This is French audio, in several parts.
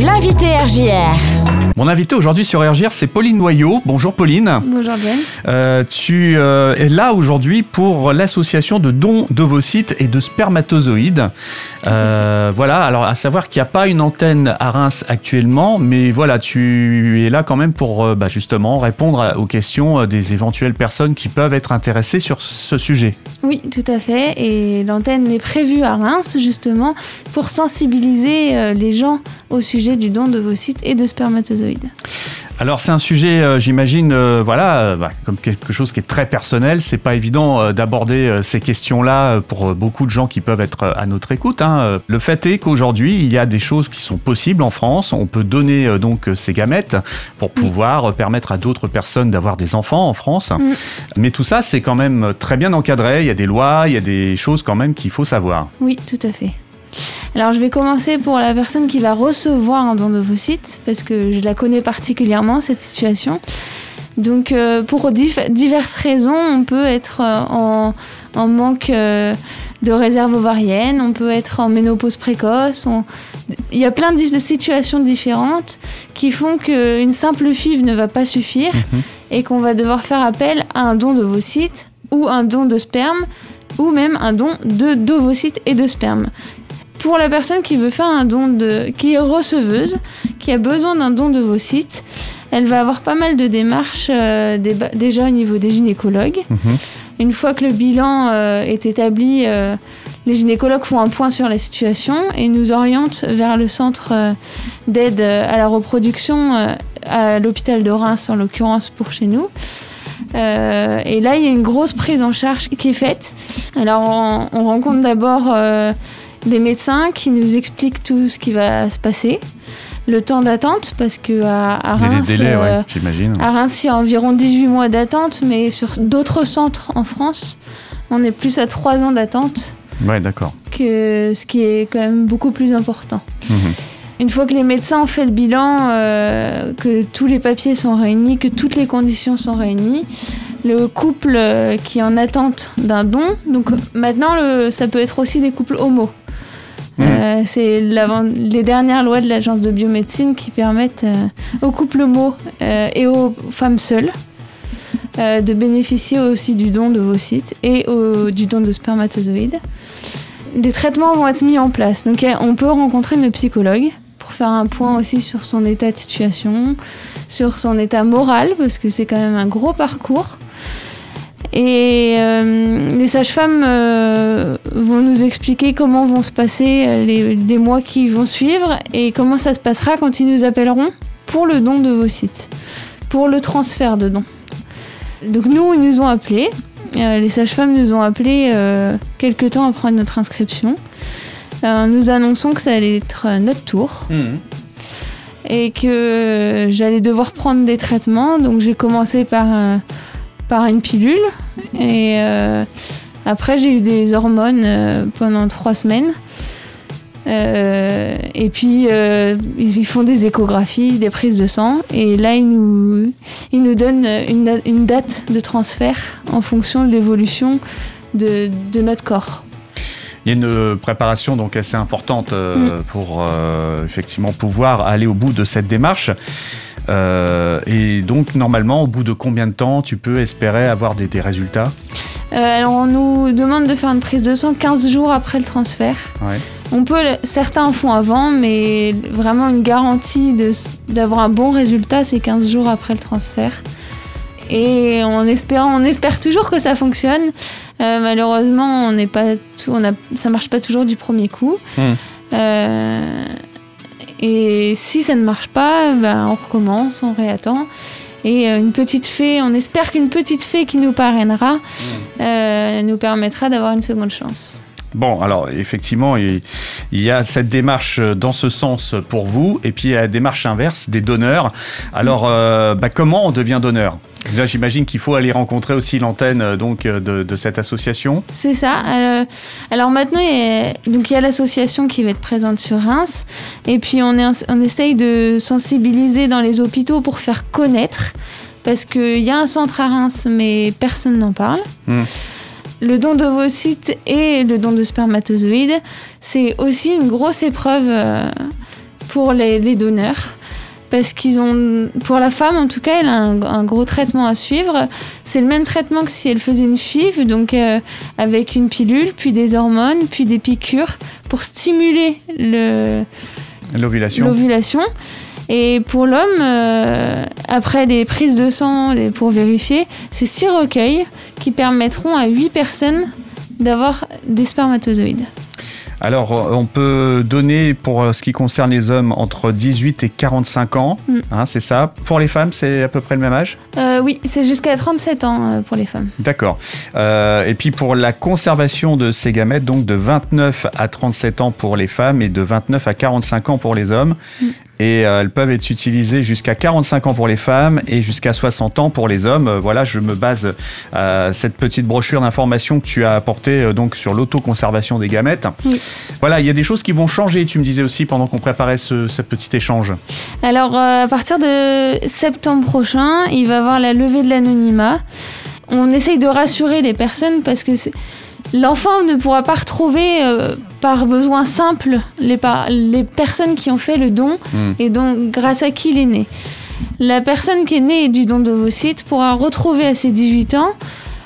L'invité RJR. Mon invité aujourd'hui sur RGR, c'est Pauline Noyau. Bonjour Pauline. Bonjour. Euh, tu euh, es là aujourd'hui pour l'association de dons d'ovocytes et de spermatozoïdes. Euh, voilà, alors à savoir qu'il n'y a pas une antenne à Reims actuellement, mais voilà, tu es là quand même pour bah, justement répondre à- aux questions des éventuelles personnes qui peuvent être intéressées sur ce sujet. Oui, tout à fait. Et l'antenne est prévue à Reims, justement, pour sensibiliser les gens au sujet du don d'ovocytes et de spermatozoïdes. Alors c'est un sujet, euh, j'imagine, euh, voilà, euh, bah, comme quelque chose qui est très personnel. C'est pas évident d'aborder ces questions-là pour beaucoup de gens qui peuvent être à notre écoute. hein. Le fait est qu'aujourd'hui, il y a des choses qui sont possibles en France. On peut donner donc ces gamètes pour pouvoir euh, permettre à d'autres personnes d'avoir des enfants en France. Mm. Mais tout ça, c'est quand même très bien encadré. Il y a des lois, il y a des choses quand même qu'il faut savoir. Oui, tout à fait. Alors, je vais commencer pour la personne qui va recevoir un don d'ovocytes, parce que je la connais particulièrement, cette situation. Donc, euh, pour diverses raisons, on peut être euh, en, en manque euh, de réserve ovarienne, on peut être en ménopause précoce. on- Il y a plein de de situations différentes qui font qu'une simple FIV ne va pas suffire Mhm. et qu'on va devoir faire appel à un don d'ovocytes ou un don de sperme ou même un don de d'ovocytes et de sperme. Pour la personne qui veut faire un don de qui est receveuse, qui a besoin d'un don d'ovocytes, elle va avoir pas mal de démarches euh, déjà au niveau des gynécologues. Mhm. Une fois que le bilan euh, est établi, euh, les gynécologues font un point sur la situation et nous orientent vers le centre d'aide à la reproduction à l'hôpital de Reims en l'occurrence pour chez nous. Euh, et là, il y a une grosse prise en charge qui est faite. Alors, on, on rencontre d'abord euh, des médecins qui nous expliquent tout ce qui va se passer, le temps d'attente, parce que à, à Il y a Reims, des délais, euh, ouais, j'imagine. à Reims, il y a environ 18 mois d'attente, mais sur d'autres centres en France, on est plus à 3 ans d'attente, Ouais, d'accord. que ce qui est quand même beaucoup plus important. Mhm. Une fois que les médecins ont fait le bilan, euh, que tous les papiers sont réunis, que toutes les conditions sont réunies, le couple euh, qui est en attente d'un don, donc maintenant le, ça peut être aussi des couples homo. Mhm. Euh, c'est les dernières lois de l'agence de biomédecine qui permettent euh, aux couples homo euh, et aux femmes seules de bénéficier aussi du don de vos sites et du don de spermatozoïdes. Des traitements vont être mis en place. Donc euh, on peut rencontrer une psychologue pour faire un point aussi sur son état de situation, sur son état moral, parce que c'est quand même un gros parcours. Et euh, les sages-femmes euh, vont nous expliquer comment vont se passer euh, les, les mois qui vont suivre et comment ça se passera quand ils nous appelleront pour le don de vos sites, pour le transfert de dons. Donc nous, ils nous ont appelés. Euh, les sages-femmes nous ont appelés quelques temps après notre inscription. Nous annonçons que ça allait être notre tour Mhm. et que j'allais devoir prendre des traitements. Donc j'ai commencé par, euh, par une pilule et euh, après j'ai eu des hormones euh, pendant trois semaines. Euh, et puis euh, ils font des échographies, des prises de sang et là ils nous, ils nous donnent une, une date de transfert en fonction de l'évolution de, de notre corps. Il y a une préparation donc assez importante euh, pour euh, effectivement pouvoir aller au bout de cette démarche. Euh, et donc normalement, au bout de combien de temps tu peux espérer avoir des, des résultats Euh, alors on nous demande de faire une prise de sang 15 jours après le transfert. Ouais. On peut, certains en font avant, mais vraiment une garantie d'avoir un bon résultat, c'est 15 jours après le transfert. Et en espérant, on espère toujours que ça fonctionne. Euh, malheureusement, on n'est pas tout, on a, ça marche pas toujours du premier coup. Hmm. Et si ça ne marche pas, ben, on recommence, on réattend. Et euh, une petite fée, on espère qu'une petite fée qui nous parrainera euh, nous permettra d'avoir une seconde chance. Bon, alors effectivement, il y a cette démarche dans ce sens pour vous, et puis il y a la démarche inverse des donneurs. Alors, euh, bah, comment on devient donneur? Là, j'imagine qu'il faut aller rencontrer aussi l'antenne euh, donc euh, de, de cette association. C'est ça. Euh, alors maintenant, il y a, donc il y a l'association qui va être présente sur Reims, et puis on, est, on essaye de sensibiliser dans les hôpitaux pour faire connaître, parce qu'il y a un centre à Reims, mais personne n'en parle. Hmm. Le don d'ovocytes et le don de spermatozoïdes, c'est aussi une grosse épreuve euh, pour les, les donneurs parce qu'ils ont, pour la femme en tout cas, elle a un, un gros traitement à suivre. C'est le même traitement que si elle faisait une FIV, donc euh, avec une pilule, puis des hormones, puis des piqûres pour stimuler le, L'ovulation. l'ovulation. Et pour l'homme, euh, après des prises de sang pour vérifier, c'est six recueils qui permettront à huit personnes d'avoir des spermatozoïdes. Alors, euh, on peut donner pour euh, ce qui concerne les hommes entre 18 et 45 ans, Mm. hein, c'est ça. Pour les femmes, c'est à peu près le même âge? Euh, oui, c'est jusqu'à 37 ans pour les femmes. D'accord. Euh, et puis pour la conservation de ces gamètes, donc de 29 à 37 ans pour les femmes et de 29 à 45 ans pour les hommes. Mm. Et euh, elles peuvent être utilisées jusqu'à 45 ans pour les femmes et jusqu'à 60 ans pour les hommes. Euh, voilà, je me base à cette petite brochure d'information que tu as apportée euh, donc sur l'autoconservation des gamètes. Oui. Voilà, il y a des choses qui vont changer, tu me disais aussi pendant qu'on préparait ce, ce petit échange. Alors, euh, à partir de septembre prochain, il va y avoir la levée de l'anonymat. On essaye de rassurer les personnes parce que c'est- l'enfant ne pourra pas retrouver euh, par besoin simple les, personnes qui ont fait le don Mm. et donc grâce à qui il est né. La personne qui est née du don d'ovocytes pourra retrouver à ses 18 ans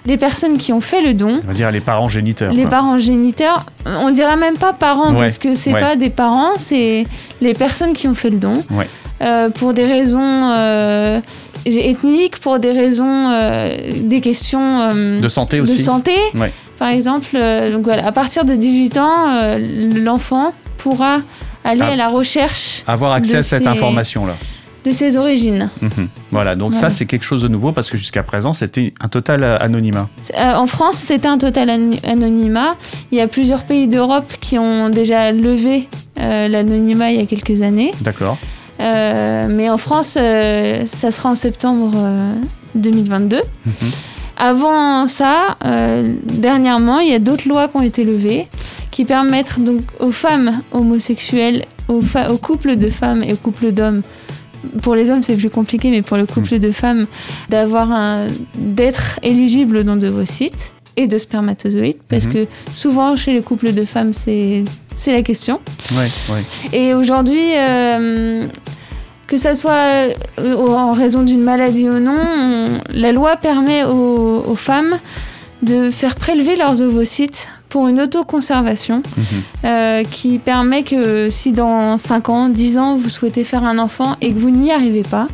les personnes qui ont fait le don On va dire les parents géniteurs. les quoi. parents géniteurs, on dirait même pas parents Ouais, parce que c'est ouais. pas des parents, c'est les personnes qui ont fait le don Ouais. Euh, pour des raisons euh, ethniques, pour des raisons, euh, des questions De santé de aussi. santé, Ouais. Par exemple. Euh, donc voilà, à partir de 18 ans, euh, l'enfant pourra aller Ah. à la recherche Avoir accès à cette ces- information-là. de ses origines. Mhm. Voilà, donc ça c'est quelque chose de nouveau parce que jusqu'à présent c'était un total euh, anonymat. Euh, en France, c'est un total an- anonymat. Il y a plusieurs pays d'Europe qui ont déjà levé euh, l'anonymat il y a quelques années. D'accord. Euh, mais en France, ça sera en septembre euh, 2022. Mhm. Avant ça, euh, dernièrement, il y a d'autres lois qui ont été levées qui permettent donc aux femmes homosexuelles, aux, fa- aux couples de femmes et aux couples d'hommes, pour les hommes c'est plus compliqué, mais pour le couple de femmes, d'avoir d'être éligibles au don de vos sites et de spermatozoïdes, parce Mhm. que souvent chez les couples de femmes c'est c'est la question. Ouais, ouais. Et aujourd'hui, euh, que ça soit euh, en raison d'une maladie ou non, on- la loi permet aux, aux femmes de faire prélever leurs ovocytes pour une autoconservation Mhm. euh, qui permet que si dans 5 ans, 10 ans, vous souhaitez faire un enfant et que vous n'y arrivez pas,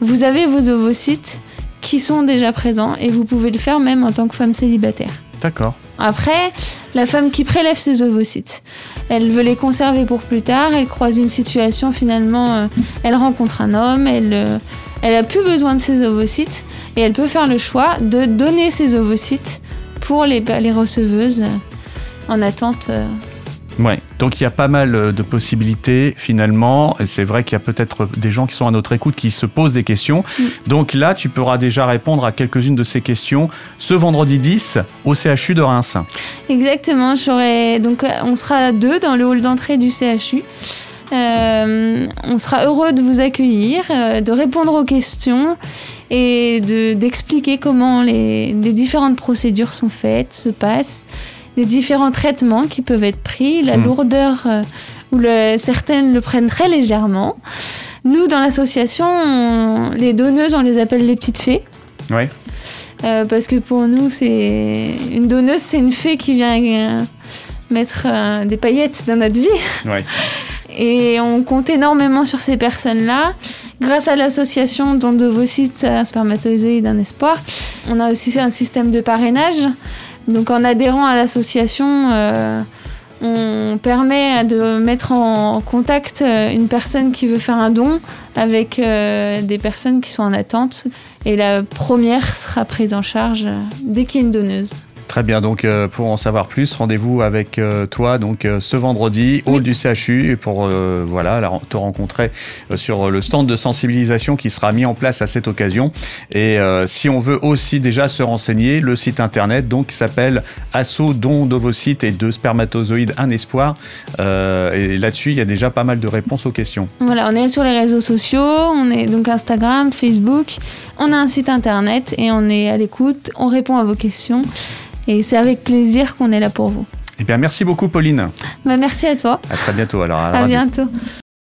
vous avez vos ovocytes qui sont déjà présents et vous pouvez le faire même en tant que femme célibataire. D'accord. Après, la femme qui prélève ses ovocytes, elle veut les conserver pour plus tard, elle croise une situation finalement, euh, elle rencontre un homme, elle, euh, elle a plus besoin de ses ovocytes et elle peut faire le choix de donner ses ovocytes pour les, receveuses euh, en attente. Ouais. Donc il y a pas mal euh, de possibilités finalement. Et c'est vrai qu'il y a peut-être des gens qui sont à notre écoute qui se posent des questions. Mm. Donc là, tu pourras déjà répondre à quelques-unes de ces questions ce vendredi 10 au CHU de Reims. Exactement, donc euh, on sera deux dans le hall d'entrée du CHU. Euh, on sera heureux de vous accueillir, euh, de répondre aux questions et de- d'expliquer comment les, les différentes procédures sont faites, se passent, les différents traitements qui peuvent être pris, la Mm. lourdeur euh, le- certaines le prennent très légèrement. Nous, dans l'association, on- les donneuses, on les appelle les petites fées. Ouais. Euh, parce que pour nous, c'est une donneuse, c'est une fée qui vient euh, mettre euh, des paillettes dans notre vie. Ouais. Et on compte énormément sur ces personnes-là. Grâce à l'association Don d'ovocytes, un spermatozoïde, un espoir, on a aussi un système de parrainage. Donc en adhérant à l'association, euh, on permet de mettre en contact euh, une personne qui veut faire un don avec euh, des personnes qui sont en attente. Et la première sera prise en charge dès qu'il y a une donneuse. Très bien, donc euh, pour en savoir plus, rendez-vous avec euh, toi donc euh, ce vendredi au du CHU pour voilà la- te rencontrer sur le stand de sensibilisation qui sera mis en place à cette occasion. Et si on veut aussi déjà se renseigner, le site internet donc s'appelle Asso don d'ovocytes et de spermatozoïdes un espoir. Et là-dessus, il y a déjà pas mal de réponses aux questions. Voilà, on est sur les réseaux sociaux, on est donc Instagram, Facebook, on a un site internet et on est à l'écoute, on répond à vos questions et c'est avec plaisir qu'on est là pour vous. Eh bien, merci beaucoup Pauline. Bah, merci à toi, À très bientôt alors. à bientôt.